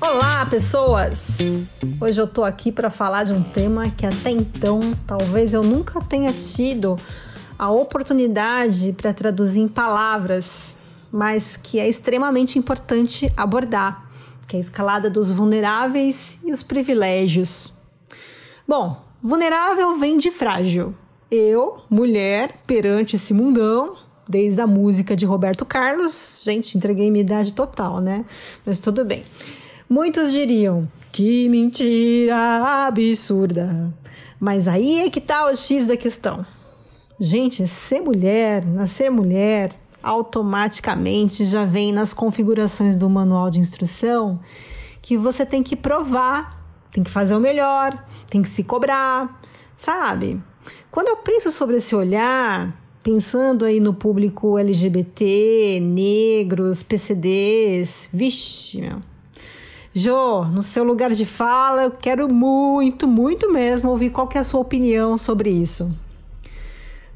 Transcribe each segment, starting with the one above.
Olá, pessoas! Hoje eu tô aqui para falar de um tema que até então talvez eu nunca tenha tido a oportunidade para traduzir em palavras, mas que é extremamente importante abordar, que é a escalada dos vulneráveis e os privilégios. Bom, vulnerável vem de frágil. Eu, mulher, perante esse mundão, desde a música de Roberto Carlos. Gente, entreguei minha idade total, né? Mas tudo bem. Muitos diriam: que mentira absurda. Mas aí é que tá o X da questão. Gente, ser mulher, nascer mulher, automaticamente já vem nas configurações do manual de instrução que você tem que provar, tem que fazer o melhor, tem que se cobrar, sabe? Quando eu penso sobre esse olhar, pensando aí no público LGBT, negros, PCDs, vixe, meu. Jô, no seu lugar de fala, eu quero muito, muito mesmo ouvir qual é a sua opinião sobre isso.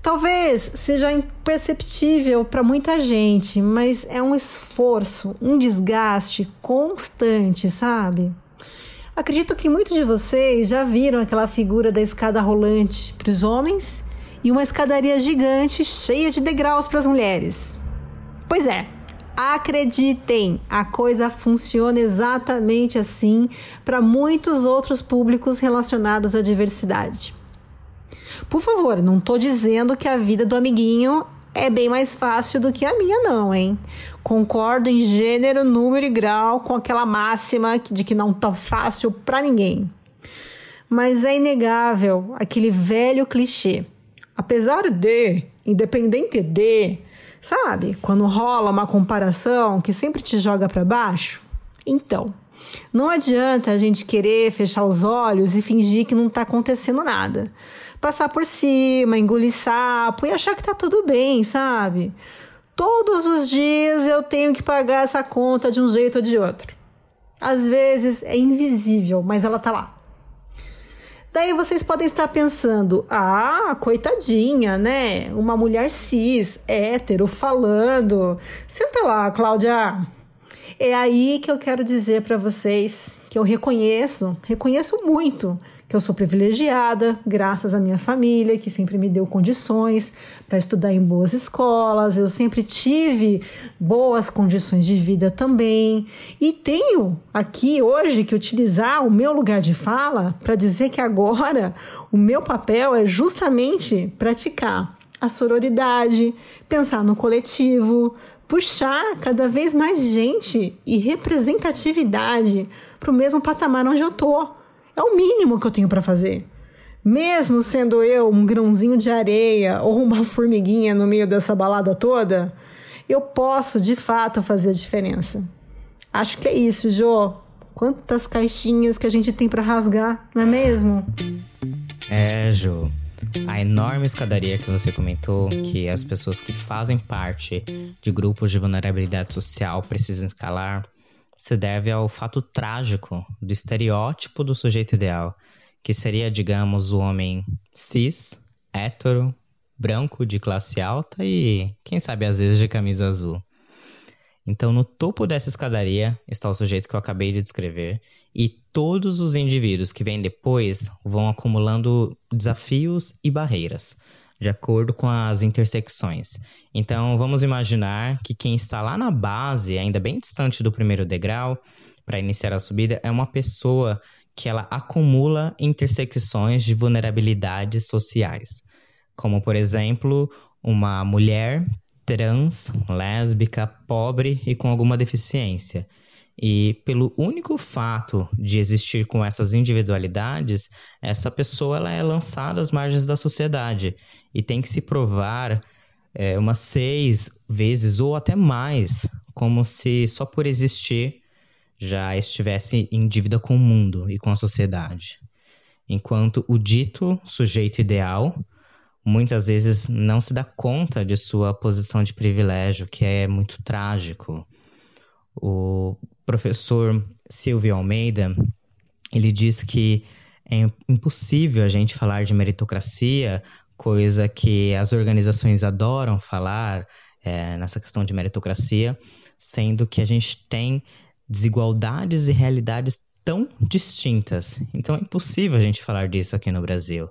Talvez seja imperceptível para muita gente, mas é um esforço, um desgaste constante, sabe? Acredito que muitos de vocês já viram aquela figura da escada rolante para os homens e uma escadaria gigante cheia de degraus para as mulheres. Pois é, acreditem, a coisa funciona exatamente assim para muitos outros públicos relacionados à diversidade. Por favor, não estou dizendo que a vida do amiguinho é bem mais fácil do que a minha, não, hein? Concordo em gênero, número e grau com aquela máxima de que não tá fácil para ninguém. Mas é inegável aquele velho clichê. Apesar de, independente de, sabe? Quando rola uma comparação que sempre te joga para baixo. Então, não adianta a gente querer fechar os olhos e fingir que não está acontecendo nada passar por cima, engolir sapo e achar que tá tudo bem, sabe? Todos os dias eu tenho que pagar essa conta de um jeito ou de outro. Às vezes é invisível, mas ela tá lá. Daí vocês podem estar pensando: ah, coitadinha, né? Uma mulher cis, hétero, falando. Senta lá, Cláudia. É aí que eu quero dizer para vocês que eu reconheço, reconheço muito que eu sou privilegiada, graças à minha família, que sempre me deu condições para estudar em boas escolas, eu sempre tive boas condições de vida também. E tenho aqui hoje que utilizar o meu lugar de fala para dizer que agora o meu papel é justamente praticar a sororidade, pensar no coletivo, puxar cada vez mais gente e representatividade para o mesmo patamar onde eu tô é o mínimo que eu tenho para fazer. Mesmo sendo eu um grãozinho de areia ou uma formiguinha no meio dessa balada toda, eu posso de fato fazer a diferença. Acho que é isso, Jô. Quantas caixinhas que a gente tem para rasgar, não é mesmo? É, Jô. A enorme escadaria que você comentou, que as pessoas que fazem parte de grupos de vulnerabilidade social precisam escalar, se deve ao fato trágico do estereótipo do sujeito ideal, que seria, digamos, o homem cis, hétero, branco de classe alta e, quem sabe, às vezes de camisa azul. Então, no topo dessa escadaria está o sujeito que eu acabei de descrever, e todos os indivíduos que vêm depois vão acumulando desafios e barreiras, de acordo com as intersecções. Então, vamos imaginar que quem está lá na base, ainda bem distante do primeiro degrau, para iniciar a subida, é uma pessoa que ela acumula intersecções de vulnerabilidades sociais, como por exemplo, uma mulher trans, lésbica, pobre e com alguma deficiência. E pelo único fato de existir com essas individualidades, essa pessoa ela é lançada às margens da sociedade e tem que se provar é, umas seis vezes ou até mais, como se só por existir já estivesse em dívida com o mundo e com a sociedade. Enquanto o dito sujeito ideal muitas vezes não se dá conta de sua posição de privilégio, que é muito trágico. O professor Silvio Almeida, ele diz que é impossível a gente falar de meritocracia, coisa que as organizações adoram falar é, nessa questão de meritocracia, sendo que a gente tem desigualdades e realidades tão distintas. Então é impossível a gente falar disso aqui no Brasil.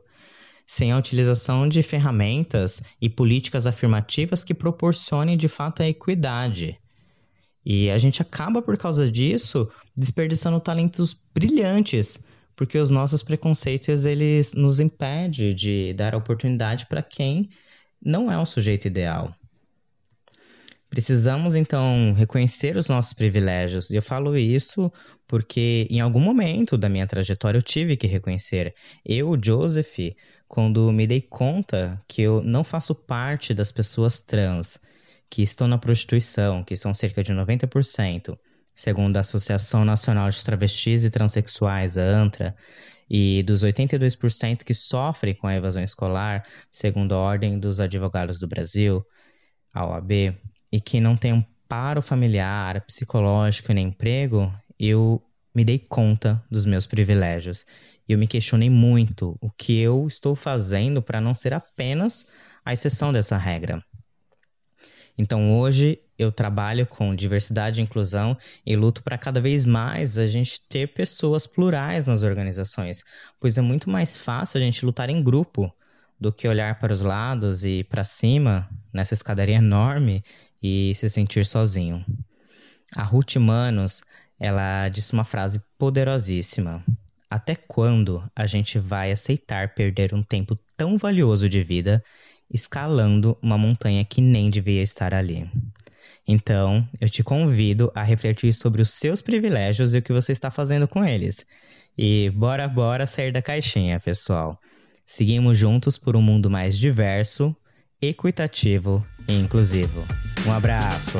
Sem a utilização de ferramentas e políticas afirmativas que proporcionem de fato a equidade. E a gente acaba, por causa disso, desperdiçando talentos brilhantes, porque os nossos preconceitos eles nos impedem de dar oportunidade para quem não é o sujeito ideal. Precisamos então reconhecer os nossos privilégios. E eu falo isso porque em algum momento da minha trajetória eu tive que reconhecer. Eu, Joseph, quando me dei conta que eu não faço parte das pessoas trans que estão na prostituição, que são cerca de 90%, segundo a Associação Nacional de Travestis e Transsexuais, a ANTRA, e dos 82% que sofrem com a evasão escolar, segundo a Ordem dos Advogados do Brasil, a OAB, e que não tem um paro familiar, psicológico nem emprego, eu me dei conta dos meus privilégios. E eu me questionei muito o que eu estou fazendo para não ser apenas a exceção dessa regra. Então hoje eu trabalho com diversidade e inclusão e luto para cada vez mais a gente ter pessoas plurais nas organizações, pois é muito mais fácil a gente lutar em grupo do que olhar para os lados e para cima nessa escadaria enorme e se sentir sozinho. A Ruth Manos, ela disse uma frase poderosíssima. Até quando a gente vai aceitar perder um tempo tão valioso de vida escalando uma montanha que nem devia estar ali? Então, eu te convido a refletir sobre os seus privilégios e o que você está fazendo com eles. E bora, bora sair da caixinha, pessoal. Seguimos juntos por um mundo mais diverso, equitativo e inclusivo. Um abraço!